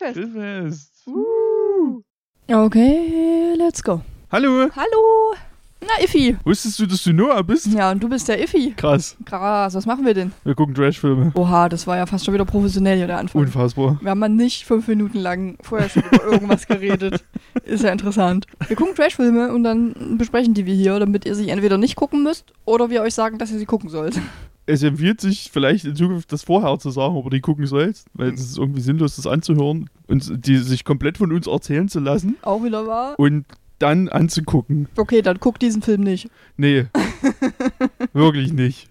Grillfest. Grillfest. Uh. Okay, let's go. Hallo. Hallo. Na, Iffi. Wusstest du, dass du Noah bist? Ja, und du bist der Iffi. Krass. Krass, was machen wir denn? Wir gucken Trashfilme. Oha, das war ja fast schon wieder professionell hier der Anfang. Unfassbar. Wir haben mal nicht fünf Minuten lang vorher schon über irgendwas geredet. Ist ja interessant. Wir gucken Trashfilme und dann besprechen die wir hier, damit ihr sie entweder nicht gucken müsst oder wir euch sagen, dass ihr sie gucken sollt. Es empfiehlt sich vielleicht in Zukunft das vorher zu sagen, ob ihr die gucken sollt, weil es ist irgendwie sinnlos, das anzuhören und die sich komplett von uns erzählen zu lassen Auch wieder wahr? und dann anzugucken. Okay, dann guckt diesen Film nicht. Nee. Wirklich nicht.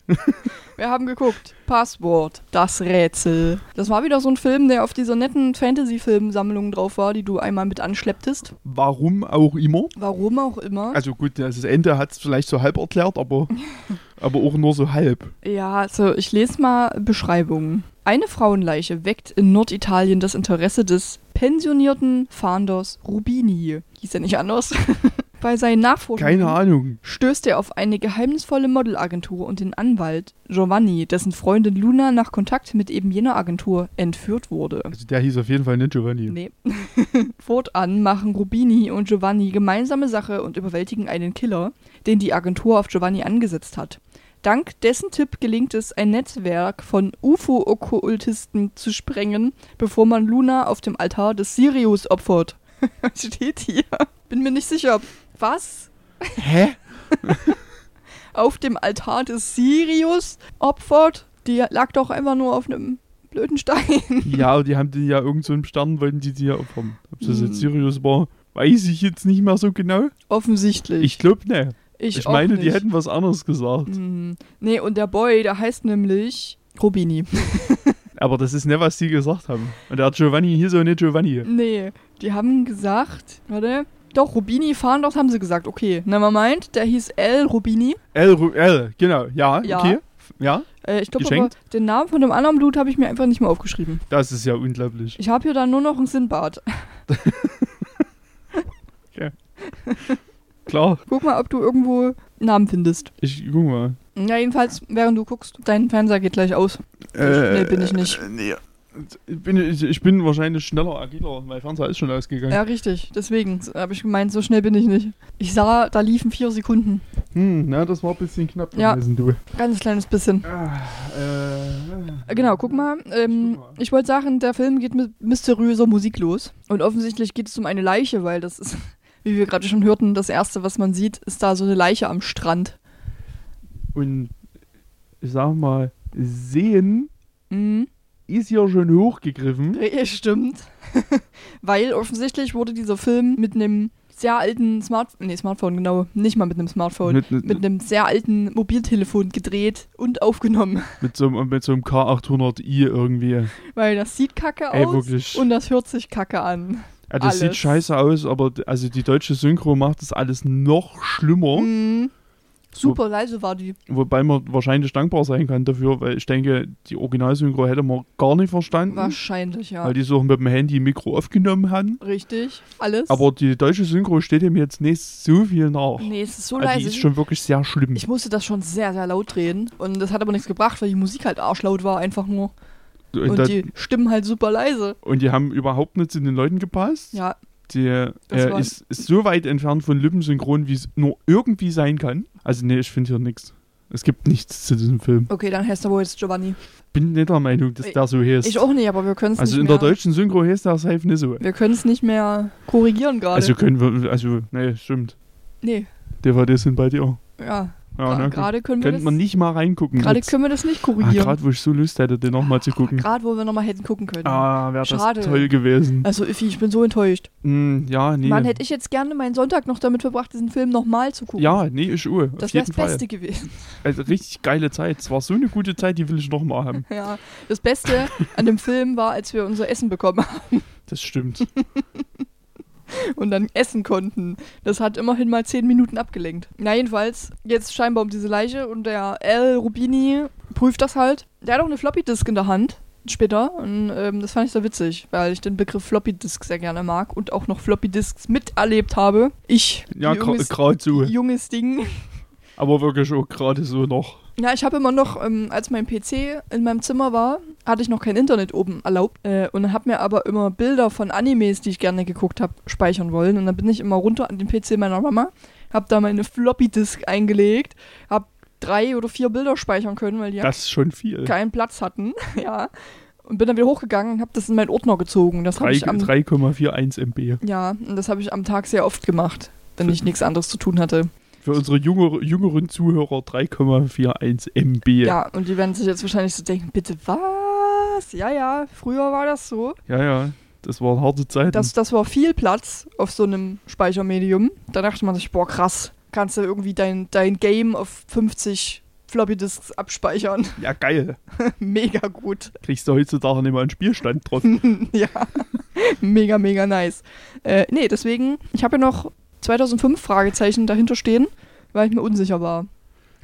Wir haben geguckt. Passwort. Das Rätsel. Das war wieder so ein Film, der auf dieser netten Fantasy-Film-Sammlung drauf war, die du einmal mit anschlepptest. Warum auch immer. Warum auch immer. Also gut, das Ende hat es vielleicht so halb erklärt, aber, aber auch nur so halb. Ja, also ich lese mal Beschreibungen. Eine Frauenleiche weckt in Norditalien das Interesse des pensionierten Fahnders Rubini. Hieß er nicht anders? Bei seinen Nachforschungen Keine Ahnung. stößt er auf eine geheimnisvolle Modelagentur und den Anwalt Giovanni, dessen Freundin Luna nach Kontakt mit eben jener Agentur entführt wurde. Also der hieß auf jeden Fall nicht Giovanni. Nee. Fortan machen Rubini und Giovanni gemeinsame Sache und überwältigen einen Killer, den die Agentur auf Giovanni angesetzt hat. Dank dessen Tipp gelingt es, ein Netzwerk von UFO-Okkultisten zu sprengen, bevor man Luna auf dem Altar des Sirius opfert. Was steht hier? Bin mir nicht sicher. Was? Hä? Auf dem Altar des Sirius opfert? Die lag doch einfach nur auf einem blöden Stein. Ja, die haben die ja irgend so einen Stern, wollten die die ja opfern. Ob das Hm. jetzt Sirius war, weiß ich jetzt nicht mehr so genau. Offensichtlich. Ich glaube, ne. Ich, Ich meine, die hätten was anderes gesagt. Mhm. Nee, und der Boy, der heißt nämlich Rubini. Aber das ist nicht, was die gesagt haben. Und der Giovanni hieß auch nicht Giovanni. nee, die haben gesagt, warte, doch, Rubini fahren, doch, haben sie gesagt, okay. Nevermind, der hieß L. Rubini. L, Ru- L, genau. Ja, Ja. okay. Ja, Äh, ich glaube aber, den Namen von dem anderen Blut habe ich mir einfach nicht mehr aufgeschrieben. das ist ja unglaublich. Ich habe hier dann nur noch einen Sinnbad. Klar, Guck mal, ob du irgendwo Namen findest. ich guck mal. Ja, jedenfalls, während du guckst, dein Fernseher geht gleich aus. schnell bin ich nicht. äh, Nee. Ich bin, ich, ich bin wahrscheinlich schneller, agiler. Mein Fernseher ist schon ausgegangen. Ja, richtig. Deswegen habe ich gemeint, so schnell bin ich nicht. Ich sah, da liefen vier Sekunden. Hm, na, das war ein bisschen knapp Ja. gewesen, du. Ganz kleines bisschen. Ah, äh, Äh, Genau, guck mal. Ähm, Guck mal. ich wollte sagen, der Film geht mit mysteriöser Musik los. Und offensichtlich geht es um eine Leiche, weil das ist, wie wir gerade schon hörten, das Erste, was man sieht, ist da so eine Leiche am Strand. Und ich sag mal, sehen Mhm. ist ja schon hochgegriffen. Ja, Stimmt. weil offensichtlich wurde dieser Film mit einem sehr alten Smartphone, nee, Smartphone, genau, nicht mal mit einem Smartphone, mit, Mit, mit, einem sehr alten Mobiltelefon gedreht und aufgenommen. mit, so, einem- mit so einem K800i irgendwie. Weil das sieht kacke Ey, aus wirklich. und das hört sich kacke an. Ja, das sieht alles. scheiße aus, aber also die deutsche Synchro macht das alles noch schlimmer. Mhm. Super leise war die. Wobei man wahrscheinlich dankbar sein kann dafür, weil ich denke, die Originalsynchro hätte man gar nicht verstanden. Wahrscheinlich, ja. Weil die so mit dem Handy Mikro aufgenommen haben. Richtig, alles. Aber die deutsche Synchro steht ihm jetzt nicht so viel nach. nee, es ist so Also leise. die ist schon wirklich sehr schlimm. ich musste das schon sehr, sehr laut drehen. Und das hat aber nichts gebracht, weil die Musik halt arschlaut war, einfach nur. Und, Und die Stimmen halt super leise. und die haben überhaupt nicht zu den Leuten gepasst. Ja, Das äh, ist, ist so weit entfernt von Lippensynchron, wie es nur irgendwie sein kann. Also nee, ich finde hier nichts. Es gibt nichts zu diesem Film. okay, dann heißt er wohl jetzt Giovanni. Bin nicht der Meinung, dass Ich- der so heißt. Ich auch nicht, aber wir können es also nicht in mehr. der deutschen Synchro heißt der safe nicht so. wir können es nicht mehr korrigieren gerade. Also können wir, also, nee, stimmt. nee, DVDs sind bei dir. ja. Ja, ne, gerade können wir Könnte das. man nicht mal reingucken. Gerade jetzt. können wir das nicht ah, korrigieren. Gerade wo ich so Lust hätte, den nochmal zu gucken. Gerade wo wir nochmal hätten gucken können. Ah, wäre Schade. das toll gewesen. Also Iffi, ich bin so enttäuscht. Hm, ja, nee. Mann, hätte ich jetzt gerne meinen Sonntag noch damit verbracht, diesen Film nochmal zu gucken. ja, nee, ist Uhr. Das wäre jeden das Fall. Beste gewesen. Also richtig geile Zeit. Es war so eine gute Zeit, die will ich nochmal haben. Ja, das Beste an dem Film war, als wir unser Essen bekommen haben Das stimmt. und dann essen konnten. Das hat immerhin mal zehn Minuten abgelenkt. Na jedenfalls, jetzt scheinbar um diese Leiche und der L. Rubini prüft das halt. Der hat auch eine Floppy-Disk in der Hand. Später. Und ähm, das fand ich sehr witzig, weil ich den Begriff Floppy-Disk sehr gerne mag und auch noch Floppy-Disks miterlebt habe. Ich, Ja, junges, so. junges Ding. Aber wirklich auch gerade so noch. Ja, ich habe immer noch, ähm, als mein PC in meinem Zimmer war, hatte ich noch kein Internet oben erlaubt äh, und habe mir aber immer Bilder von Animes, die ich gerne geguckt habe, speichern wollen. Und dann bin ich immer runter an den PC meiner Mama, habe da meine Floppy-Disk eingelegt, habe drei oder vier Bilder speichern können, weil die Das ist schon viel. keinen Platz hatten. ja. Und bin dann wieder hochgegangen und habe das in meinen Ordner gezogen. Das habe Drei- ich am 3,41 MB. ja, und das habe ich am Tag sehr oft gemacht, wenn ich nichts anderes zu tun hatte. Für unsere jüngere, jüngeren Zuhörer 3,41 MB. Ja, und die werden sich jetzt wahrscheinlich so denken, bitte was? Ja, ja, früher war das so. ja, ja. Das waren harte Zeiten. Das, das war viel Platz auf so einem Speichermedium. Da dachte man sich, boah, krass, kannst du irgendwie dein, dein Game auf 50 Floppy Disks abspeichern. ja, geil. mega gut. Kriegst du heutzutage nicht mal einen Spielstand drauf. ja, mega, mega nice. Äh, nee, deswegen, ich habe ja noch 2005 Fragezeichen dahinter stehen, weil ich mir unsicher war.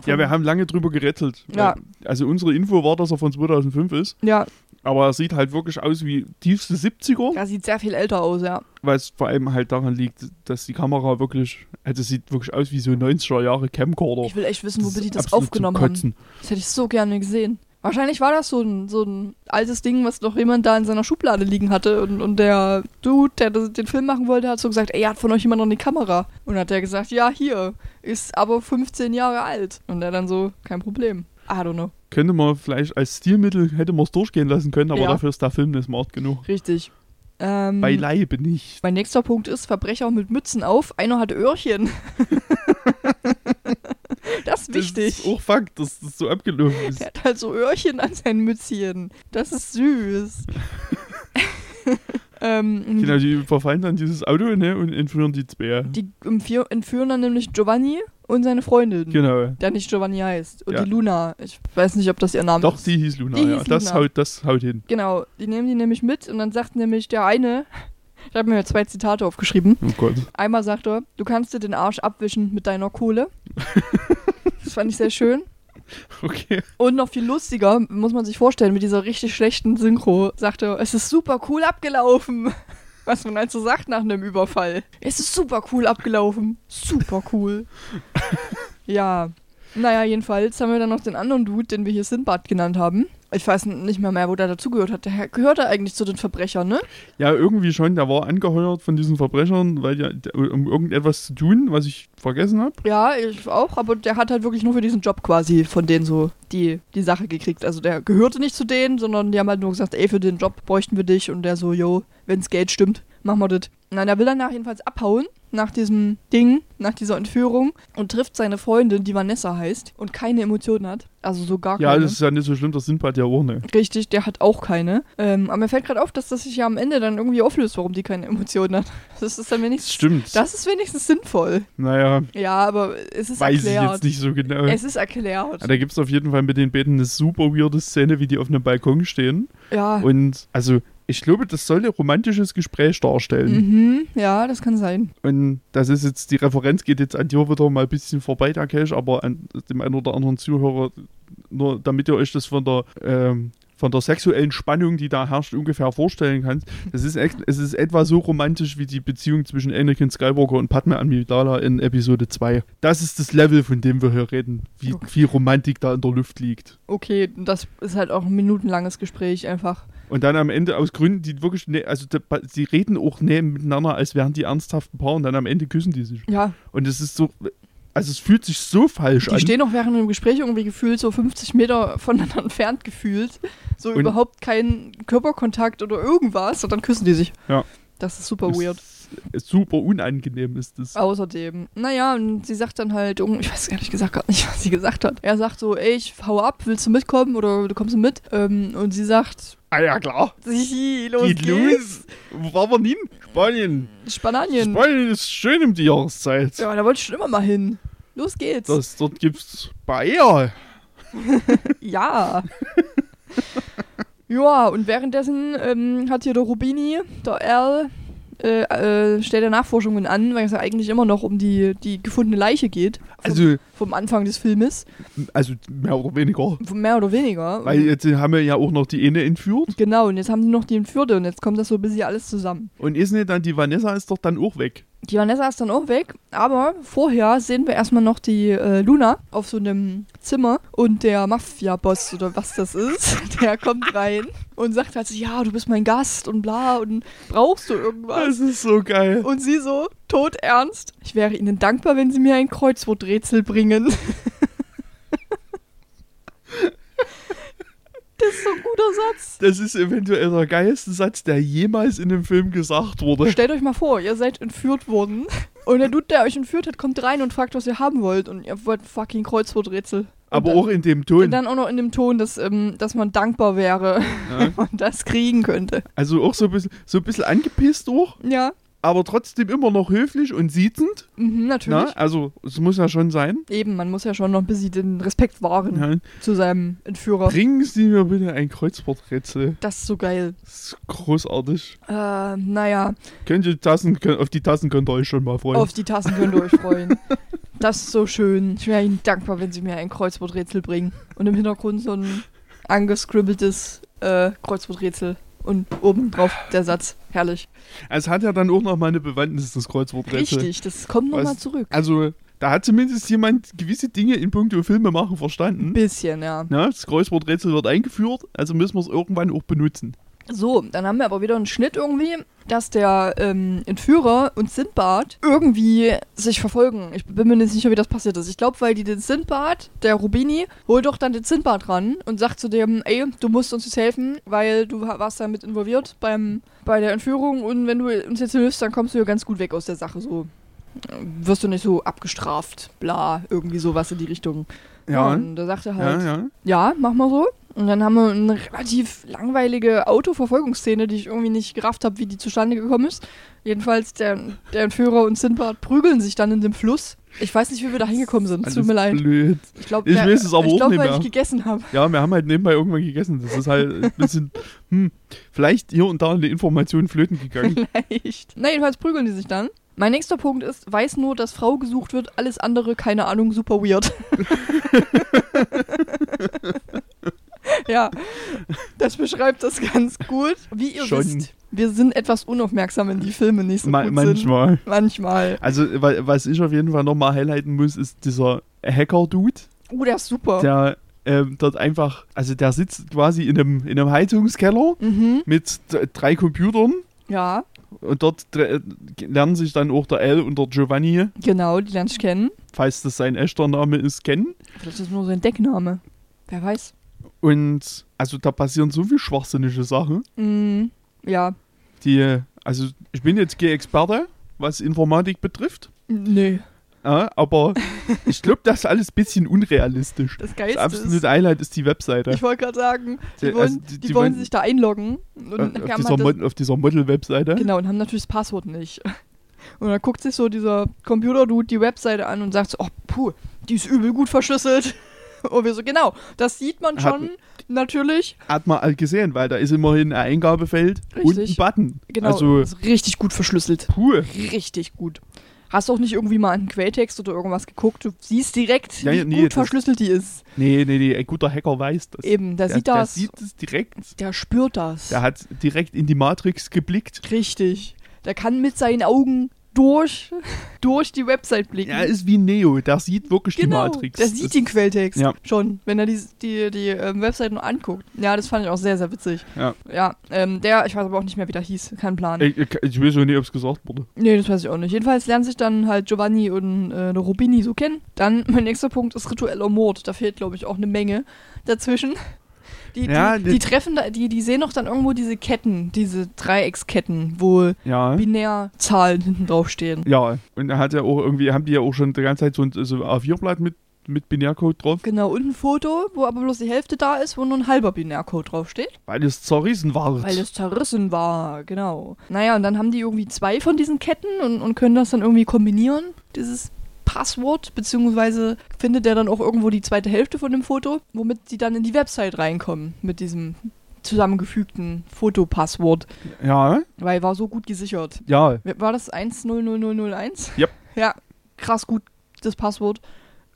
ja, wir haben lange drüber gerettelt. Ja. Also unsere Info war, dass er von 2005 ist. Ja, Aber er sieht halt wirklich aus wie tiefste 70er. er sieht sehr viel älter aus, ja. Weil es vor allem halt daran liegt, dass die Kamera wirklich, also sieht wirklich aus wie so 90er Jahre Camcorder. Ich will echt wissen, wo ist die das aufgenommen haben. Das hätte ich so gerne gesehen. Wahrscheinlich war das so ein, so ein altes Ding, was noch jemand da in seiner Schublade liegen hatte. Und, und der Dude, der den Film machen wollte, hat so gesagt, ey, hat von euch jemand noch eine Kamera? Und hat der gesagt, ja, hier, ist aber 15 Jahre alt. Und er dann so, kein Problem. I don't know. Könnte man vielleicht als Stilmittel, hätte man es durchgehen lassen können, aber Ja. dafür ist der Film nicht smart genug. Richtig. Ähm, Beileibe nicht. mein nächster Punkt ist Verbrecher mit Mützen auf. Einer hat Öhrchen. das ist wichtig. Das ist auch Fakt, dass das so abgelaufen ist. Er hat halt so Öhrchen an seinen Mützchen. Das ist süß. ähm, Genau, die verfallen dann dieses Auto ne, und entführen die zwei. Die entführ- entführen dann nämlich Giovanni und seine Freundin, Genau. der nicht Giovanni heißt. Und Ja. die Luna. Ich weiß nicht, ob das ihr Name Doch, ist. die hieß Luna, Die ja. hieß Das, Luna. haut, das haut hin. Genau, die nehmen die nämlich mit und dann sagt nämlich der eine, ich habe mir zwei Zitate aufgeschrieben. Oh Gott. Einmal sagt er, du kannst dir den Arsch abwischen mit deiner Kohle. das fand ich sehr schön. Okay. Und noch viel lustiger, muss man sich vorstellen, mit dieser richtig schlechten Synchro, sagt er, es ist super cool abgelaufen. Was man halt so sagt nach einem Überfall. Es ist super cool abgelaufen. Super cool. ja. Naja, jedenfalls haben wir dann noch den anderen Dude, den wir hier Sinbad genannt haben. Ich weiß nicht mehr mehr, wo der dazugehört hat. Der gehört er eigentlich zu den Verbrechern, ne? Ja, irgendwie schon. Der war angeheuert von diesen Verbrechern, weil ja, der- um irgendetwas zu tun, was ich vergessen habe. Ja, ich auch, aber der hat halt wirklich nur für diesen Job quasi von denen so die, die Sache gekriegt. Also der gehörte nicht zu denen, sondern die haben halt nur gesagt, ey, für den Job bräuchten wir dich. Und der so, yo, wenn's Geld stimmt, machen wir das. Nein, der will danach jedenfalls abhauen, nach diesem Ding, nach dieser Entführung und trifft seine Freundin, die Vanessa heißt und keine Emotionen hat. Also so gar Ja, keine. das ist ja nicht so schlimm, das sind bald ja auch ne. Richtig, der hat auch keine. Ähm, aber mir fällt gerade auf, dass das sich ja am Ende dann irgendwie auflöst, warum die keine Emotionen hat. Das ist dann wenigstens. Stimmt. Das ist wenigstens sinnvoll. naja, Ja, aber es ist weiß ich erklärt. jetzt nicht so genau. Es ist erklärt. Ja, da gibt es auf jeden Fall mit den beiden eine super weirde Szene, wie die auf einem Balkon stehen. Ja. Und also, ich glaube, das soll ein romantisches Gespräch darstellen. Mhm, ja, das kann sein. Und das ist jetzt, die Referenz geht jetzt an dir wieder mal ein bisschen vorbei, Cash, aber an dem einen oder anderen Zuhörer, nur damit ihr euch das von der, ähm, von der sexuellen Spannung, die da herrscht, ungefähr vorstellen könnt. Das ist, echt- es ist etwa so romantisch wie die Beziehung zwischen Anakin Skywalker und Padme Amidala in Episode 2. Das ist das Level, von dem wir hier reden, wie Okay. viel Romantik da in der Luft liegt. Okay, das ist halt auch ein minutenlanges Gespräch einfach. Und dann am Ende aus Gründen, die wirklich, ne, also sie reden auch näher miteinander, als wären die ernsthaften Paar und dann am Ende küssen die sich. Ja, Und es ist so, also es fühlt sich so falsch die an. stehen auch während dem Gespräch irgendwie gefühlt so 50 Meter voneinander entfernt gefühlt. So Und- überhaupt kein Körperkontakt oder irgendwas und dann küssen die sich. Ja. Das ist super Es- weird. Super unangenehm ist es. Außerdem, naja, und sie sagt dann halt, ich weiß ehrlich gesagt gar nicht, was sie gesagt hat. Er sagt so, ey, ich hau ab, willst du mitkommen oder du kommst mit? Ähm, und sie sagt, Ah ja, klar. sie, los Geht geht's. los. Wo waren wir hin? Spanien. Spanien. Spanien ist schön um die Jahreszeit. Ja, da wollte ich schon immer mal hin. Los geht's. Das, dort gibt's Bayer. Ja. ja, und währenddessen ähm, hat hier der Rubini, der Al, äh, äh, stellt er Nachforschungen an, weil es ja eigentlich immer noch um die, die gefundene Leiche geht. Vom, Also, vom Anfang des Filmes. also mehr oder weniger. Mehr oder weniger. Weil jetzt haben wir ja auch noch die eine entführt. genau, und jetzt haben sie noch die Entführte und jetzt kommt das so ein bisschen alles zusammen. Und ist nicht dann die Vanessa ist doch dann auch weg. Die Vanessa ist dann auch weg, aber vorher sehen wir erstmal noch die äh, Luna auf so einem Zimmer und der Mafia-Boss oder was das ist, der kommt rein und sagt halt so, ja, du bist mein Gast und bla und brauchst du irgendwas? Das ist so geil. Und sie so, todernst, ich wäre ihnen dankbar, wenn sie mir ein Kreuzworträtsel bringen. Das ist so ein guter Satz. Das ist eventuell der geilste Satz, der jemals in dem Film gesagt wurde. Stellt euch mal vor, ihr seid entführt worden und der Dude, der euch entführt hat, kommt rein und fragt, was ihr haben wollt und ihr wollt fucking Kreuzworträtsel. Aber dann, auch in dem Ton. Und dann auch noch in dem Ton, dass, ähm, dass man dankbar wäre, Ja. wenn man das kriegen könnte. Also auch so ein bisschen, so ein bisschen angepisst auch, Ja, aber trotzdem immer noch höflich und siezend. mhm, natürlich. Na? Also es muss ja schon sein. Eben, man muss ja schon noch ein bisschen den Respekt wahren Ja. zu seinem Entführer. Bringen Sie mir bitte ein Kreuzworträtsel. Das ist so geil. Das ist großartig. Äh, naja, Könnt ihr Tassen, könnt, auf die Tassen könnt ihr euch schon mal freuen. auf die Tassen könnt ihr euch freuen. Das ist so schön. Ich wäre Ihnen dankbar, wenn Sie mir ein Kreuzworträtsel bringen. Und im Hintergrund so ein angescribbeltes äh, Kreuzworträtsel. Und oben drauf der Satz. Herrlich. Es hat ja dann auch noch mal eine Bewandtnis, das Kreuzworträtsel. Richtig, das kommt nochmal zurück. Also da hat zumindest jemand gewisse Dinge in puncto Filme machen Ein verstanden. bisschen, ja. Na, das Kreuzworträtsel wird eingeführt, also müssen wir es irgendwann auch benutzen. So, dann haben wir aber wieder einen Schnitt irgendwie, dass der ähm, Entführer und Sindbad irgendwie sich verfolgen. Ich bin mir nicht sicher, wie das passiert ist. Ich glaube, weil die den Sindbad, der Rubini, holt doch dann den Sindbad ran und sagt zu dem, ey, du musst uns jetzt helfen, weil du wa- warst damit involviert beim, bei der Entführung und wenn du uns jetzt hilfst, dann kommst du ja ganz gut weg aus der Sache. So wirst du nicht so abgestraft, bla, irgendwie sowas in die Richtung. Ja, Und da sagt er halt, ja, ja. ja, mach mal so. Und dann haben wir eine relativ langweilige Autoverfolgungsszene, die ich irgendwie nicht gerafft habe, wie die zustande gekommen ist. Jedenfalls, der, der Entführer und Sindbad prügeln sich dann in dem Fluss. Ich weiß nicht, wie wir da hingekommen sind. Alles Tut mir leid. blöd. Ich glaube, Ich weiß es aber ich auch glaub, nicht weil mehr. ich gegessen habe. Ja, wir haben halt nebenbei irgendwann gegessen. Das ist halt ein bisschen, hm, vielleicht hier und da eine Information flöten gegangen. Vielleicht. Na, jedenfalls prügeln die sich dann. Mein nächster Punkt ist, weiß nur, dass Frau gesucht wird, alles andere, keine Ahnung, super weird. ja, das beschreibt das ganz gut. Wie ihr Schon. wisst, wir sind etwas unaufmerksam, wenn die Filme nicht so Ma gut sind. manchmal. Manchmal. Also, wa- was ich auf jeden Fall nochmal highlighten muss, ist dieser Hacker-Dude, Oh, der ist super. der ähm, dort einfach, also der sitzt quasi in einem, in einem Heizungskeller mhm. mit drei Computern Ja, und dort dr- lernen sich dann auch der L und der Giovanni, genau, die lernst du kennen. falls das sein echter Name ist, kennen. Vielleicht ist es nur sein Deckname. Wer weiß. Und also da passieren so viel schwachsinnige Sachen, Mhm. Ja, die, also ich bin jetzt kein Experte, was Informatik betrifft, nö. ja, aber ich glaube, das ist alles ein bisschen unrealistisch. Das Das Geilste absolute ist, Highlight ist die Webseite. ich wollte gerade sagen, die, Die- wollen, also die, die- die wollen sich da einloggen. Und Äh, auf, haben dieser halt das, Mod, auf dieser Model-Webseite. Genau, und haben natürlich das Passwort nicht. Und dann guckt sich so dieser Computer-Dude die Webseite an und sagt so, oh, puh, die ist übel gut verschlüsselt. Und wir so, genau, das sieht man Hat- schon, natürlich. Hat man halt gesehen, weil da ist immerhin ein Eingabefeld und ein Richtig. Button. Genau, Also, richtig gut verschlüsselt. puh. Richtig gut. Hast auch nicht irgendwie mal einen Quelltext oder irgendwas geguckt. Du siehst direkt, Ja, wie ja, nee, gut verschlüsselt die ist. Nee, nee, nee, ein guter Hacker weiß das. Eben, der, der, sieht der das. sieht es direkt. der spürt das. Der hat direkt in die Matrix geblickt. Richtig. Der kann mit seinen Augen durch, durch die Website blicken. Er ist wie Neo, der sieht wirklich genau, die Matrix. der sieht Das- den Quelltext Ja. schon, wenn er die, die, die ähm, Website nur anguckt. Ja, das fand ich auch sehr, sehr witzig. Ja. Ja, ähm, der, ich weiß aber auch nicht mehr, wie der hieß. Kein Plan. Ich, ich, ich weiß auch nicht, ob es gesagt wurde. Nee, das weiß ich auch nicht. Jedenfalls lernen sich dann halt Giovanni und äh, der Rubini so kennen. Dann, mein nächster Punkt ist ritueller Mord. Da fehlt, glaube ich, auch eine Menge dazwischen. Die, Ja, die, die- treffen da, die, die sehen doch dann irgendwo diese Ketten, diese Dreiecksketten, wo Ja. Binärzahlen hinten drauf stehen. Ja, und er hat ja auch irgendwie, haben die ja auch schon die ganze Zeit so ein so ein A4-Blatt mit, mit Binärcode drauf, Genau, und ein Foto, wo aber bloß die Hälfte da ist, wo nur ein halber Binärcode draufsteht. weil es zerrissen war. Weil es zerrissen war, genau. Naja, und dann haben die irgendwie zwei von diesen Ketten und, und können das dann irgendwie kombinieren, dieses Passwort, beziehungsweise findet er dann auch irgendwo die zweite Hälfte von dem Foto, womit die dann in die Website reinkommen mit diesem zusammengefügten Fotopasswort, ja, weil war so gut gesichert. ja. War das 100001? Yep. Ja, krass gut, das Passwort.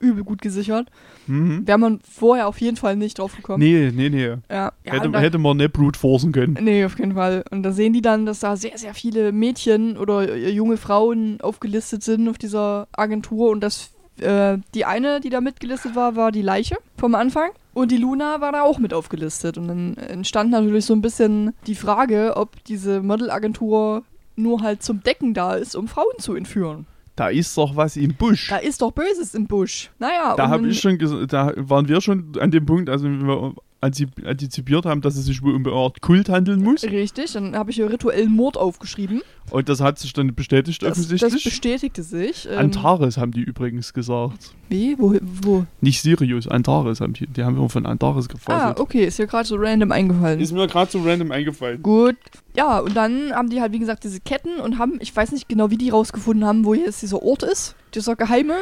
Übel gut gesichert. Mhm. Wäre man vorher auf jeden Fall nicht drauf gekommen. Nee, nee, nee. Ja, ja, hätte, und da- hätte man nicht brute forcen können. Nee, auf keinen Fall. Und da sehen die dann, dass da sehr, sehr viele Mädchen oder äh, junge Frauen aufgelistet sind auf dieser Agentur und dass äh, die eine, die da mitgelistet war, war die Leiche vom Anfang. Und die Luna war da auch mit aufgelistet. Und dann entstand natürlich so ein bisschen die Frage, ob diese Modelagentur nur halt zum Decken da ist, um Frauen zu entführen. Da ist doch was im Busch. Da ist doch Böses im Busch. Naja, Da habe ich schon, da waren wir schon an dem Punkt, also wenn wir antizipiert haben, dass es sich wohl um eine Art Kult handeln muss. Richtig, dann habe ich hier rituellen Mord aufgeschrieben. Und das hat sich dann bestätigt Das, das offensichtlich. bestätigte sich. Ähm, Antares haben die übrigens gesagt. Wie? Wo? wo? Nicht Sirius, Antares haben die. Die haben immer von Antares Ah, gefasst. okay, ist hier gerade so random eingefallen. Ist mir gerade so random eingefallen. Gut. Ja, und dann haben die halt, wie gesagt, diese Ketten und haben, ich weiß nicht genau, wie die rausgefunden haben, wo jetzt dieser Ort ist, dieser geheime.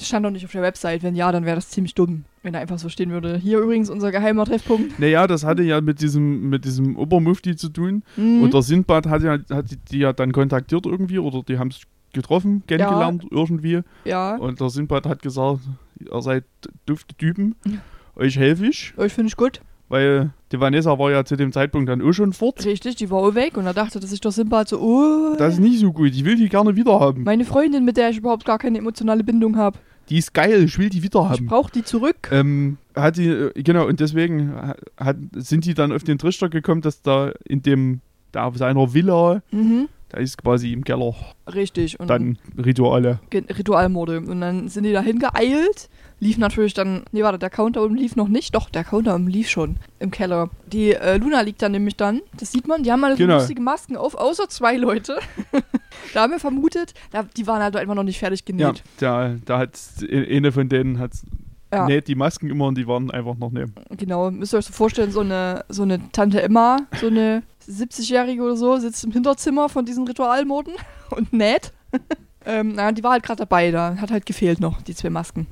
Das stand doch nicht auf der Website. Wenn ja, dann wäre das ziemlich dumm, wenn da einfach so stehen würde. Hier übrigens unser geheimer Treffpunkt. Naja, das hatte ja mit diesem, mit diesem Obermufti zu tun. Mhm. Und der Sindbad hat ja hat die, ja dann kontaktiert irgendwie oder die haben sich getroffen, kennengelernt irgendwie. ja, Und der Sindbad hat gesagt, ihr seid dufte Typen, Ja. euch helfe ich. euch finde ich gut. Weil die Vanessa war ja zu dem Zeitpunkt dann auch schon fort. Richtig, die war auch weg und da dachte sich der Simba halt so, oh, Das ist nicht so gut, ich will die gerne wieder haben. meine Freundin, mit der ich überhaupt gar keine emotionale Bindung habe. Die ist geil, ich will die wieder Ich haben. brauche die zurück. Ähm, hat die, äh, genau, und deswegen hat, sind die dann auf den Trichter gekommen, dass da in dem, da auf seiner Villa, Mhm. Da ist quasi im Keller Richtig. Und dann Rituale. Ritualmorde. Und dann sind die dahin geeilt. Lief natürlich dann. Nee, warte, der Countdown lief noch nicht. Doch, der Countdown lief schon im Keller. Die äh, Luna liegt dann nämlich dann. Das sieht man. Die haben alle so Genau. lustige Masken auf, außer zwei Leute. da haben wir vermutet, da, die waren halt einfach noch nicht fertig Ja, genäht. da, da hat eine von denen hat Ja, näht die Masken immer und die waren einfach noch neben. genau. Müsst ihr euch so vorstellen, so eine, so eine Tante Emma, so eine 70-Jährige oder so, sitzt im Hinterzimmer von diesen Ritualmorden und näht. ähm, naja, die war halt gerade dabei, da hat halt gefehlt noch, die zwei Masken.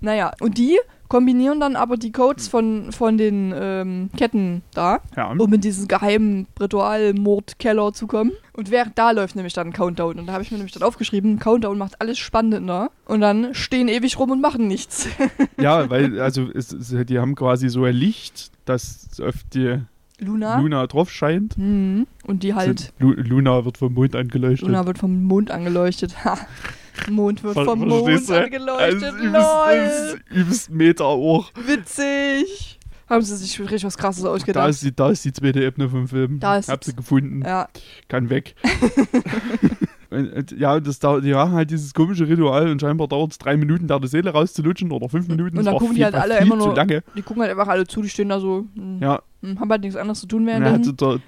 Naja, und die kombinieren dann aber die Codes von, von den ähm, Ketten da, Ja, um in diesen geheimen Ritualmordkeller zu kommen. Und während da läuft nämlich dann ein Countdown. Und da habe ich mir nämlich dann aufgeschrieben, Countdown macht alles spannender. Und dann stehen ewig rum und machen nichts. ja weil, also es, es, die haben quasi so ein Licht, das auf die Luna. Luna drauf scheint. Mhm. Und die halt, Lu Luna wird vom Mond angeleuchtet. Luna wird vom Mond angeleuchtet. Ha. Mond wird Ver- vom Mond angeleuchtet. Also übelst, Lol. übelst, übelst Meter auch. Witzig. Haben sie sich richtig was krasses Da ausgedacht. ist, die, da ist die zweite Ebene vom Film. Da ist- Hab sie gefunden. ja, Kann weg. Und, und, ja, das dauert, die machen halt dieses komische Ritual und scheinbar dauert es drei Minuten, da die Seele rauszulutschen oder fünf Minuten. Und dann gucken die halt alle immer nur- lange. die gucken halt einfach alle zu, die stehen da so, hm, Ja, hm, haben halt nichts anderes zu tun während hatte der,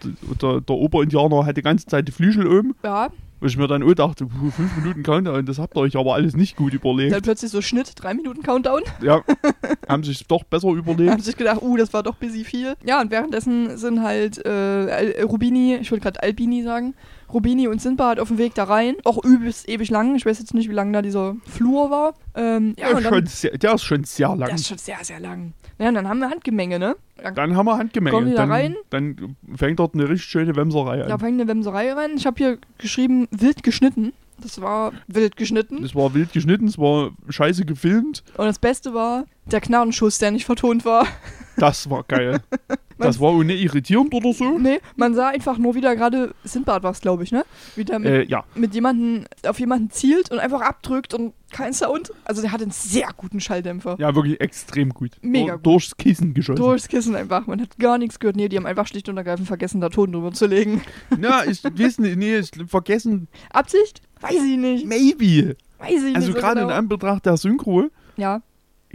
der, der Oberindianer hat die ganze Zeit die Flügel oben, Ja, wo ich mir dann auch dachte, puh, fünf Minuten Countdown, das habt ihr euch aber alles nicht gut dann überlegt. plötzlich so Schnitt, drei Minuten Countdown. Ja, haben sich doch besser haben überlegt. sich gedacht, uh, das war doch busy viel. Ja, und währenddessen sind halt äh, Al- Rubini, ich wollte gerade Albini sagen, Rubini und Sinbad auf dem Weg da rein. Auch übelst ewig lang. Ich weiß jetzt nicht, wie lang da dieser Flur war. Ähm, ja, Ja, und dann, sehr, der ist schon sehr lang. der ist schon sehr, sehr lang. Ja, und dann haben wir Handgemenge, ne? Dann, Dann haben wir Handgemenge. Kommen die da dann, rein? dann fängt dort eine richtig schöne Wemserei da an. fängt eine Wemserei rein. Ich habe hier geschrieben, wild geschnitten. Das war wild geschnitten. Es war wild geschnitten, es war scheiße gefilmt. Und das Beste war der Knarrenschuss, der nicht vertont war. Das war geil. das war nicht irritierend oder so. Nee, man sah einfach nur wieder gerade, Sindbad war es, glaube ich, ne? Wie der mit, Äh, ja, mit jemanden auf jemanden zielt und einfach abdrückt und kein Sound. Also der hat einen sehr guten Schalldämpfer. ja, wirklich extrem gut. Mega gut. Durchs Kissen geschossen. Durchs Kissen einfach. Man hat gar nichts gehört. Nee, die haben einfach schlicht und ergreifend vergessen, da Ton drüber zu legen. Ja, ich weiß nicht, nee, ich vergessen. Absicht? Weiß ich nicht. Maybe. Weiß ich Also nicht. so gerade in genau. Anbetracht der Synchro, Ja,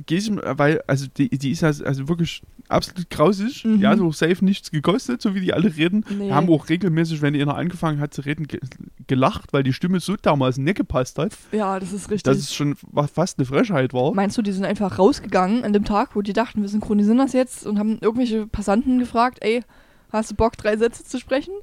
gehe ich, weil, also die, die ist also, also wirklich absolut grausig. Mhm. Die hat auch safe nichts gekostet, so wie die alle reden. nee. Wir haben auch regelmäßig, wenn einer angefangen hat zu reden, ge gelacht, weil die Stimme so damals nicht gepasst hat, ja, das ist richtig. dass es schon fast eine Frechheit war. Meinst du, die sind einfach rausgegangen an dem Tag, wo die dachten, wir synchronisieren das jetzt und haben irgendwelche Passanten gefragt, ey, hast du Bock, drei Sätze zu sprechen?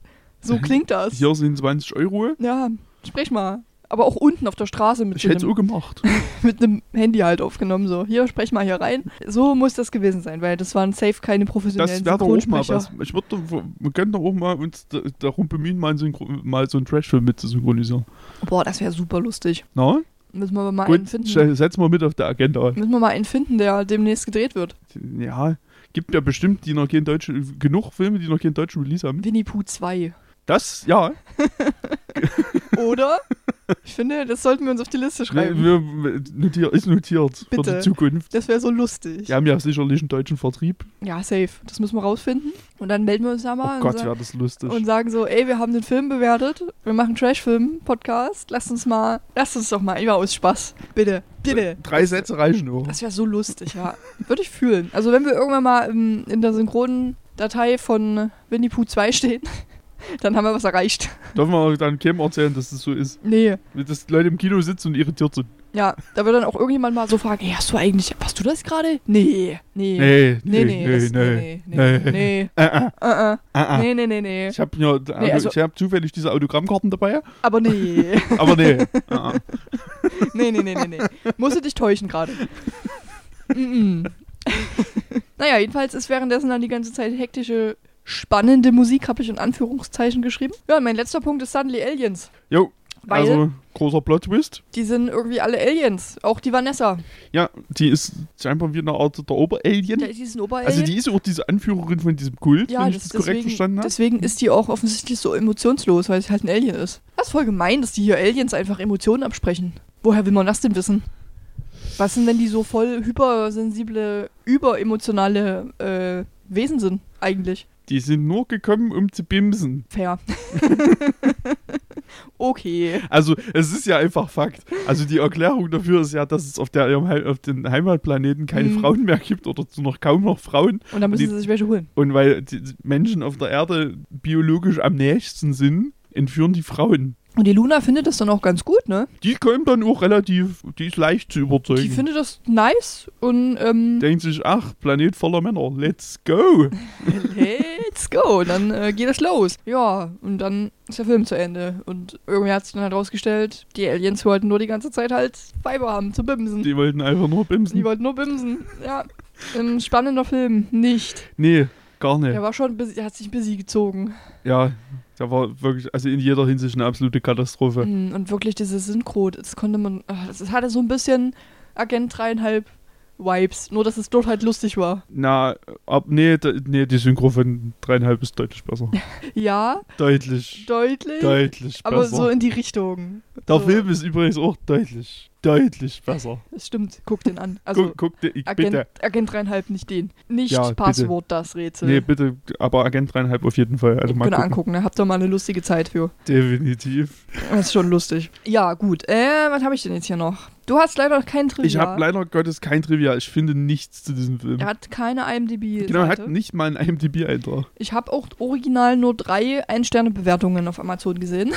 So klingt das. Hier sind 20 Euro. Ja, sprich mal. Aber auch unten auf der Straße mit, Ich so hätte es auch gemacht. mit einem Handy halt aufgenommen. So, hier, sprech mal hier rein. So muss das gewesen sein, weil das waren safe keine professionellen Das wäre doch auch mal was. Ich würde, wir können doch auch mal uns da- darum bemühen, mal, Synchro- mal so einen Trashfilm mit zu synchronisieren. Boah, das wäre super lustig. Na? Müssen wir aber mal einen Gut, finden. stell- setz mal mit auf der Agenda. Müssen wir mal einen finden, der demnächst gedreht wird. Ja, gibt ja bestimmt die noch keinen deutschen, genug Filme, die noch keinen deutschen Release haben. Winnie Pooh 2. Das, ja. Oder? ich finde, das sollten wir uns auf die Liste schreiben. Wir, wir, notier, ist notiert für Bitte. die Zukunft. Das wäre so lustig. Die haben ja sicherlich einen deutschen Vertrieb. Ja, safe. Das müssen wir rausfinden. Und dann melden wir uns da mal Oh und, Gott, wäre das lustig. und sagen so, ey, wir haben den Film bewertet. Wir machen Trash-Film-Podcast. Lasst uns mal, lasst uns doch mal immer aus Spaß. Bitte, bitte. Drei Sätze reichen nur. Das wäre so lustig, ja. Würde ich fühlen. Also wenn wir irgendwann mal im, in der synchronen Datei von Winnie Pooh 2 stehen, dann haben wir was erreicht. Dürfen wir dann keinem erzählen, dass das so ist? Nee. Dass Leute im Kino sitzen und irritiert sind. Ja, da wird dann auch irgendjemand mal so fragen, ey, hast du eigentlich, warst du das gerade? Nee. Nee. Nee, Nee, nee, nee, nee, das- nee. nee, nee, nee. nee. Äh, äh, Äh. Nee, nee, nee, nee. Ich habe ja, also, also- ich hab zufällig diese Autogrammkarten dabei, Aber nee. aber nee. Nee, nee, nee, nee, nee. Musst du dich täuschen gerade. Naja, jedenfalls ist währenddessen dann die ganze Zeit hektische, spannende Musik, habe ich in Anführungszeichen geschrieben. Ja, mein letzter Punkt ist Suddenly Aliens. Jo, Weil also großer Plot-Twist. die sind irgendwie alle Aliens. Auch die Vanessa. Ja, die ist scheinbar wie eine Art der Oberalien. Ist die ein Oberalien. Also die ist auch diese Anführerin von diesem Kult, ja, wenn ich das, das korrekt deswegen, verstanden habe. deswegen ist die auch offensichtlich so emotionslos, weil sie halt ein Alien ist. Das ist voll gemein, dass die hier Aliens einfach Emotionen absprechen. Woher will man das denn wissen? Was sind, wenn die so voll hypersensible, überemotionale äh, Wesen sind, eigentlich? Die sind nur gekommen, um zu bimsen. Fair. okay. Also, es ist ja einfach Fakt. Also, die Erklärung dafür ist ja, dass es auf, der, auf den Heimatplaneten keine Mhm. Frauen mehr gibt oder noch kaum noch Frauen. Und dann müssen Die- sie sich welche holen. Und weil die Menschen auf der Erde biologisch am nächsten sind, entführen die Frauen. Und die Luna findet das dann auch ganz gut, ne? Die kommen dann auch relativ, die ist leicht zu überzeugen. Die findet das nice und ähm, Denkt sich, ach, Planet voller Männer, let's go. let's go. Dann äh, geht es los. Ja, und dann ist der Film zu Ende. Und irgendwie hat sich dann halt rausgestellt, die Aliens wollten nur die ganze Zeit halt Weiber haben zu bimsen. Die wollten einfach nur bimsen. Die wollten nur bimsen. Ja. Ein spannender Film. Nicht. nee, gar nicht. Der war schon, der hat sich busy gezogen. Ja, der war wirklich, also in jeder Hinsicht eine absolute Katastrophe. Mm, Und wirklich diese Synchro, das konnte man, das hatte so ein bisschen Agent dreieinhalb Vibes. Nur, dass es dort halt lustig war. Na, ab, nee, nee, die Synchro von dreieinhalb ist deutlich besser. Ja, deutlich, deutlich. deutlich aber besser. so in die Richtung. der so. Film ist übrigens auch deutlich, deutlich besser. Das stimmt, guck den an. Also, guck, guck dir, ich Agent, bitte. Agent dreieinhalb, nicht den. Nicht Ja, bitte. Passwort, das Rätsel. Nee, bitte, aber Agent dreieinhalb auf jeden Fall. Also mal Könnt ihr gucken. angucken, da habt ihr mal eine lustige Zeit für. Definitiv. Das ist schon lustig. Ja, gut. Äh, was habe ich denn jetzt hier noch? Du hast leider kein Trivia. Ich habe leider Gottes kein Trivia. Ich finde nichts zu diesem Film. Er hat keine IMDb. genau, er Seite. hat nicht mal einen IMDb-Eintrag. Ich habe auch original nur drei Ein-Sterne-Bewertungen auf Amazon gesehen.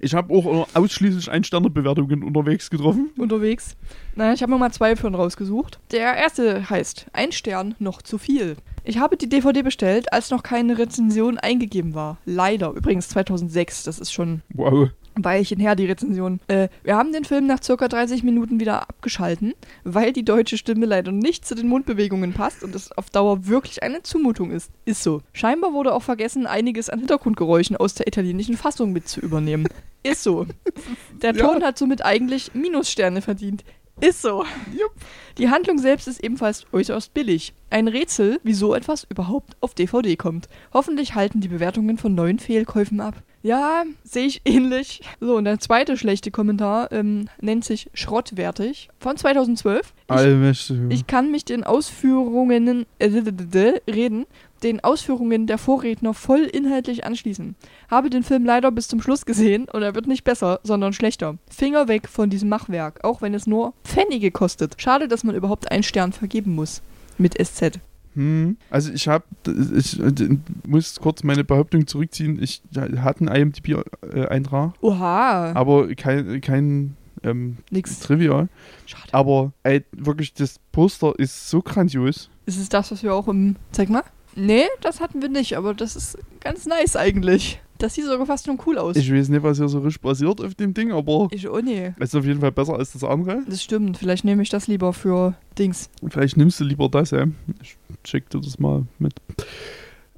Ich habe auch ausschließlich Ein-Sterne-Bewertungen unterwegs getroffen. unterwegs. Naja, ich habe mir mal zwei von rausgesucht. Der erste heißt Ein Stern noch zu viel. Ich habe die DVD bestellt, als noch keine Rezension eingegeben war. Leider. Übrigens 2006, das ist schon Wow. Weilchen her, die Rezension. Äh, wir haben den Film nach circa 30 Minuten wieder abgeschalten, weil die deutsche Stimme leider nicht zu den Mundbewegungen passt und es auf Dauer wirklich eine Zumutung ist. Ist so. Scheinbar wurde auch vergessen, einiges an Hintergrundgeräuschen aus der italienischen Fassung mit zu übernehmen. Ist so. Der Ja. Ton hat somit eigentlich Minussterne verdient. Ist so. Jupp. Die Handlung selbst ist ebenfalls äußerst billig. Ein Rätsel, wie so etwas überhaupt auf DVD kommt. Hoffentlich halten die Bewertungen von neuen Fehlkäufen ab. Ja, sehe ich ähnlich. So, und der zweite schlechte Kommentar ähm, nennt sich Schrottwertig von 2012. Ich, ich kann mich den Ausführungen äh, reden, den Ausführungen der Vorredner voll inhaltlich anschließen. Habe den Film leider bis zum Schluss gesehen und er wird nicht besser, sondern schlechter. Finger weg von diesem Machwerk, auch wenn es nur Pfennige kostet. Schade, dass man überhaupt einen Stern vergeben muss. Mit SZ. Hm. Also ich habe, ich äh, muss kurz meine Behauptung zurückziehen. Ich hatte einen IMDb-Eintrag, Oha. aber kein, kein ähm, Nix. Trivia. Schade. Aber ey, wirklich, das Poster ist so grandios. Ist es das, was wir auch im. Zeig mal. Nee, das hatten wir nicht, aber das ist ganz nice eigentlich. Das sieht sogar fast schon cool aus. Ich weiß nicht, was hier so richtig passiert auf dem Ding, aber Ich, oh nee. es ist auf jeden Fall besser als das andere. Das stimmt. Vielleicht nehme ich das lieber für Dings. Vielleicht nimmst du lieber das, ja. Ich check dir das mal mit.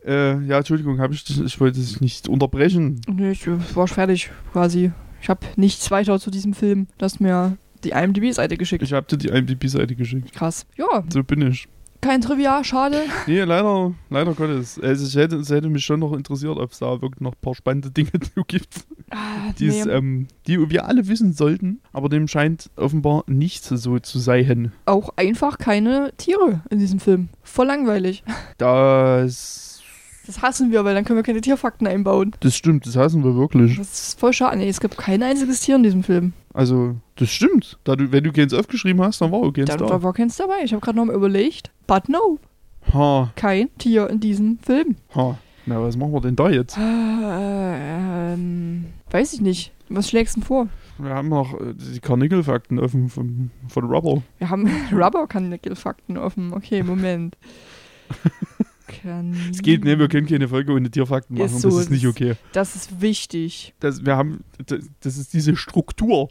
Äh, ja, Entschuldigung, hab ich, ich wollte dich nicht unterbrechen. Nee, ich war fertig quasi. Ich habe nichts weiter zu diesem Film. Das ist mir die IMDb-Seite geschickt. Ich habe dir die IMDb-Seite geschickt. Krass. Ja, So bin ich. Kein Trivia, schade. Nee, leider, leider Gottes. Also ich hätte, es hätte mich schon noch interessiert, ob es da wirklich noch ein paar spannende Dinge zu gibt, Ah, nee. ähm, die wir alle wissen sollten. Aber dem scheint offenbar nicht so zu sein. Auch einfach keine Tiere in diesem Film. Voll langweilig. Das, Das hassen wir, weil dann können wir keine Tierfakten einbauen. das stimmt, das hassen wir wirklich. Das ist voll schade. Nee, es gibt kein einziges Tier in diesem Film. Also, das stimmt. Da du, wenn du keins aufgeschrieben hast, dann war auch keins Da, war keins dabei. Ich habe gerade noch mal überlegt. But no, Ha, kein Tier in diesem Film. ha. Na, was machen wir denn da jetzt? Äh, ähm, weiß ich nicht. Was schlägst du denn vor? Wir haben noch äh, die Karnickel-Fakten offen von, von Rubber. Wir haben Rubber-Fakten offen. Okay, Moment. Es geht, ne, wir können keine Folge ohne Tierfakten machen. Ist so, das ist nicht okay. Das ist wichtig. Das, wir haben, das, das ist diese Struktur,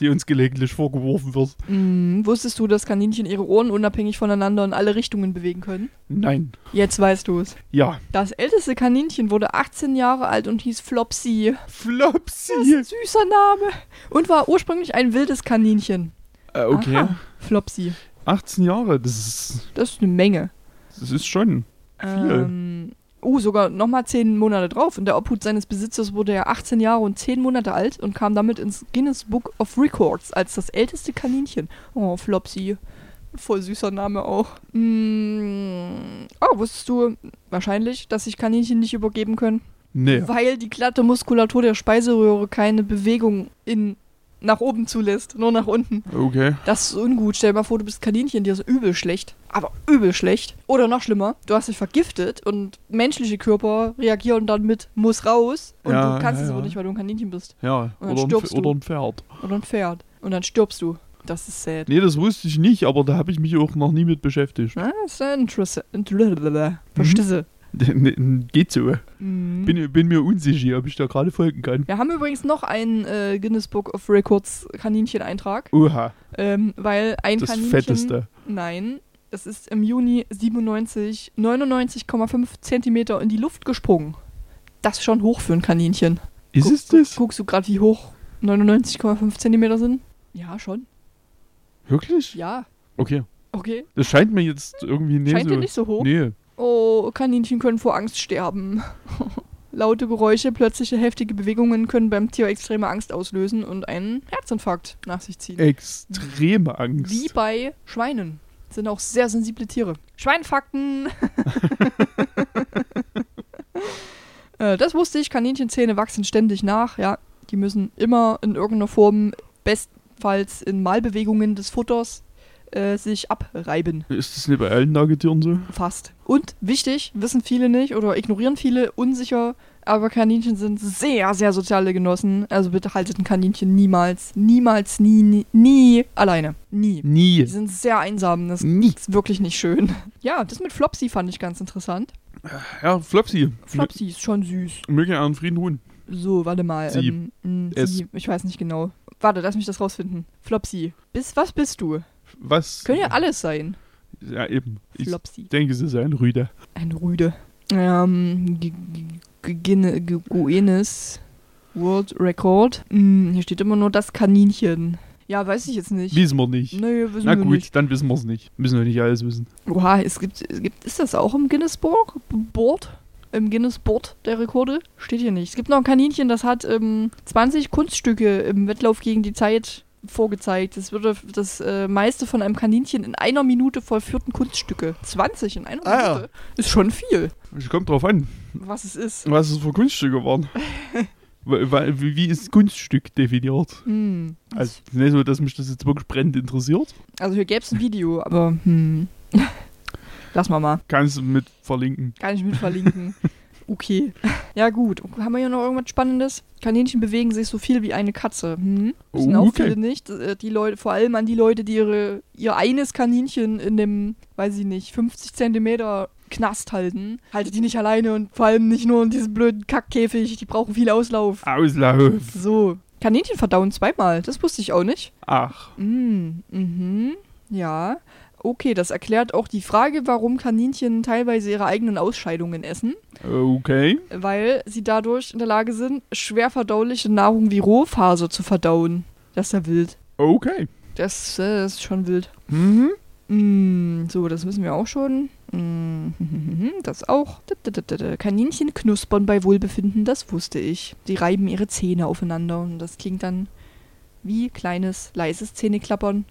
die uns gelegentlich vorgeworfen wird. Hm, wusstest du, dass Kaninchen ihre Ohren unabhängig voneinander in alle Richtungen bewegen können? Nein. Jetzt weißt du es. Ja. Das älteste Kaninchen wurde 18 Jahre alt und hieß Flopsy. Das ist Flopsy. ein süßer Name. Und war ursprünglich ein wildes Kaninchen. Äh, okay. Aha. Flopsy. 18 Jahre, das ist, Das ist eine Menge. das ist schon. Viel. Ähm, uh, sogar nochmal 10 Monate drauf. In der Obhut seines Besitzers wurde er 18 Jahre und 10 Monate alt und kam damit ins Guinness Book of Records als das älteste Kaninchen. Oh, Flopsy. Voll süßer Name auch. Mm, oh, wusstest du wahrscheinlich, dass sich Kaninchen nicht übergeben können? Nee. Weil die glatte Muskulatur der Speiseröhre keine Bewegung in nach oben zulässt, nur nach unten. Okay. Das ist ungut. Stell dir mal vor, du bist Kaninchen, dir ist übel schlecht. Aber übel schlecht. Oder noch schlimmer, du hast dich vergiftet und menschliche Körper reagieren dann mit muss raus und Ja, du kannst ja, es aber ja. nicht, weil du ein Kaninchen bist. Ja, oder ein, oder ein Pferd. Oder ein Pferd. Und dann stirbst du. Das ist sad. Nee, das wusste ich nicht, aber da habe ich mich auch noch nie mit beschäftigt. Ah, ist ja interessant. Verstisse. Geht so. Mhm. Bin, bin mir unsicher, ob ich da gerade folgen kann. Wir haben übrigens noch einen äh, Guinness Book of Records Kaninchen-Eintrag, Oha, ähm, weil ein das Kaninchen... fetteste. Nein, es ist im Juni 97 99,5 Zentimeter in die Luft gesprungen. Das ist schon hoch für ein Kaninchen. Ist Guck- es das? Guckst du gerade, wie hoch 99,5 Zentimeter sind? Ja, schon. Wirklich? Ja. Okay. Okay. Das scheint mir jetzt irgendwie nicht Scheint so. dir nicht so hoch? Nee. Oh, Kaninchen können vor Angst sterben. Laute Geräusche, plötzliche heftige Bewegungen können beim Tier extreme Angst auslösen und einen Herzinfarkt nach sich ziehen. Extreme Angst. Wie bei Schweinen. Sind auch sehr sensible Tiere. Schweinfakten! äh, das wusste ich. Kaninchenzähne wachsen ständig nach. Ja, die müssen immer in irgendeiner Form, bestenfalls in Malbewegungen des Futters, äh, sich abreiben. Ist das nicht bei allen Nagetieren so? Fast. Und wichtig, wissen viele nicht oder ignorieren viele, unsicher, aber Kaninchen sind sehr, sehr soziale Genossen. Also bitte haltet ein Kaninchen niemals, niemals, nie, nie, nie alleine. Nie. Die Nie. sind sehr einsam. Das Nie. ist wirklich nicht schön. Ja, das mit Flopsy fand ich ganz interessant. Ja, Flopsy. Flopsy ist schon süß. Möge einen Frieden ruhen. So, warte mal. Sie. Ähm, mh, Es. sie. Ich weiß nicht genau. Warte, lass mich das rausfinden. Flopsy. Bis, was bist du? Was? Können ja alles sein. Ja, eben. Ich Flopsy. denke, sie ist ein Rüde. Ein Rüde. Ähm, Guinness World Record. Hm, hier steht immer nur das Kaninchen. Ja, weiß ich jetzt nicht. Wissen wir nicht. Nee, wissen Na wir gut, nicht. dann wissen wir es nicht. Müssen wir nicht alles wissen. Oha, es gibt, es gibt, ist das auch im Guinness? Board? Im Guinness Board der Rekorde? Steht hier nicht. Es gibt noch ein Kaninchen, das hat ähm, 20 Kunststücke im Wettlauf gegen die Zeit vorgezeigt. Das würde das äh, meiste von einem Kaninchen in einer Minute vollführten Kunststücke. 20 in einer Ah, ja. Minute? Ist schon viel, Es kommt drauf an, was es ist. was es für Kunststücke waren. Wie ist Kunststück definiert? Hm. Also nicht so, dass mich das jetzt wirklich brennend interessiert. Also hier gäbe es ein Video, aber hm. Lass mal mal. Kannst du mit verlinken. Kann ich mit verlinken. Okay. Ja, gut. Haben wir hier noch irgendwas Spannendes? Kaninchen bewegen sich so viel wie eine Katze. Hm? Wissen Oh, auch okay. viele nicht. Äh, Die Leute, vor allem an die Leute, die ihre, ihr eines Kaninchen in dem, weiß ich nicht, 50 Zentimeter Knast halten. Haltet die nicht alleine und vor allem nicht nur in diesem blöden Kackkäfig. Die brauchen viel Auslauf. Auslauf. So. Kaninchen verdauen zweimal. Das wusste ich auch nicht. Ach. Mm, mhm. Ja. Okay, das erklärt auch die Frage, warum Kaninchen teilweise ihre eigenen Ausscheidungen essen, Okay. weil sie dadurch in der Lage sind, schwer verdauliche Nahrung wie Rohfaser zu verdauen. Das ist ja wild. Okay. Das, äh, ist schon wild. Mhm. Mm, so, das wissen wir auch schon. Mm, das auch. Kaninchen knuspern bei Wohlbefinden, das wusste ich. Die reiben ihre Zähne aufeinander und das klingt dann wie kleines, leises Zähneklappern.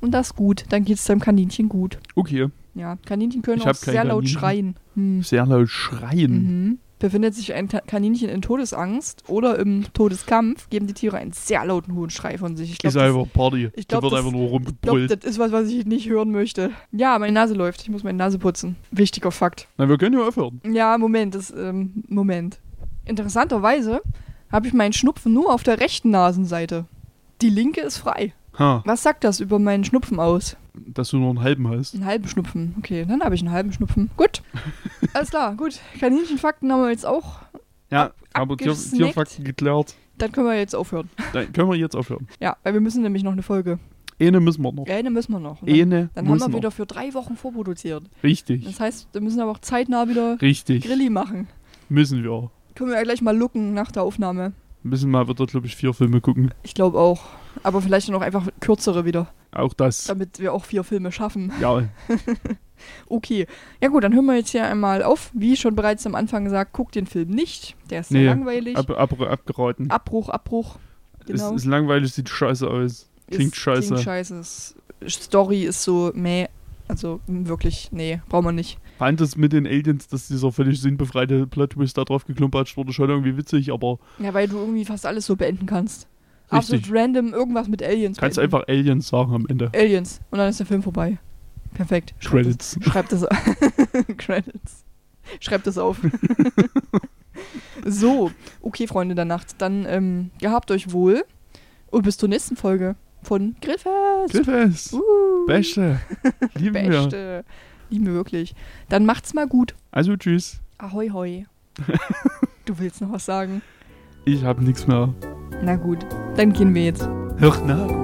Und das ist gut, dann geht es deinem Kaninchen gut. Okay. Ja, Kaninchen können Ich auch hab kein sehr laut schreien. Hm. Sehr laut schreien. Befindet sich ein Ka- Kaninchen in Todesangst oder im Todeskampf, geben die Tiere einen sehr lauten hohen Schrei von sich. Ich ist glaube, das, einfach Party. ich da glaub, wird das- einfach nur glaub, rumgebrüllt. das ist was, was ich nicht hören möchte. Ja, meine Nase läuft. Ich muss meine Nase putzen. Wichtiger Fakt. Na, wir können ja aufhören. Ja, Moment, das, ähm, Moment. Interessanterweise habe ich meinen Schnupfen nur auf der rechten Nasenseite. Die linke ist frei. Ha, Was sagt das über meinen Schnupfen aus? dass du nur einen halben hast. Einen halben Schnupfen. Okay, dann habe ich einen halben Schnupfen. Gut. Alles klar, gut. Kaninchenfakten haben wir jetzt auch. Ja, Ab- aber Tier. Tierfakten geklärt. Dann können wir jetzt aufhören. Dann können wir jetzt aufhören. Ja, weil wir müssen nämlich noch eine Folge. Eine müssen wir noch. Eine müssen wir noch. Dann, Eine dann haben wir noch. wieder für drei Wochen vorproduziert. Richtig. Das heißt, wir müssen aber auch zeitnah wieder Richtig. Grilli machen. Müssen wir. Können wir ja gleich mal looken nach der Aufnahme. Müssen mal wieder, glaube ich, vier Filme gucken. Ich glaube auch. Aber vielleicht dann auch einfach kürzere wieder, Auch das. damit wir auch vier Filme schaffen. Ja, Okay. Ja gut, dann hören wir jetzt hier einmal auf. Wie schon bereits am Anfang gesagt, guckt den Film nicht. Der ist sehr Nee, langweilig. ab, ab, abgeraten. Abbruch, Abbruch. Genau. Ist, ist langweilig, sieht scheiße aus. Klingt Ist- scheiße. Klingt scheiße. Story ist so meh. Also wirklich, nee, brauchen wir nicht. Fand es mit den Aliens, dass dieser völlig sinnbefreite Plot-Twist da drauf geklumpert wurde, schon irgendwie witzig, aber Ja, weil du irgendwie fast alles so beenden kannst. Richtig. Absolut random, irgendwas mit Aliens. kannst beenden. einfach Aliens sagen am Ende. Aliens. Und dann ist der Film vorbei. Perfekt. Schreib Credits. Das, schreib das Credits. Schreib das auf. so, okay, Freunde der Nacht. Dann ähm, gehabt euch wohl und bis zur nächsten Folge von Grillfest. Griffes. Uh, Beste. Lieben wir. Beste. Lieben wir wirklich. Dann macht's mal gut. Also tschüss. Ahoi, hoi. du willst noch was sagen? Ich hab nichts mehr. Na gut, dann gehen wir jetzt. Hör nach.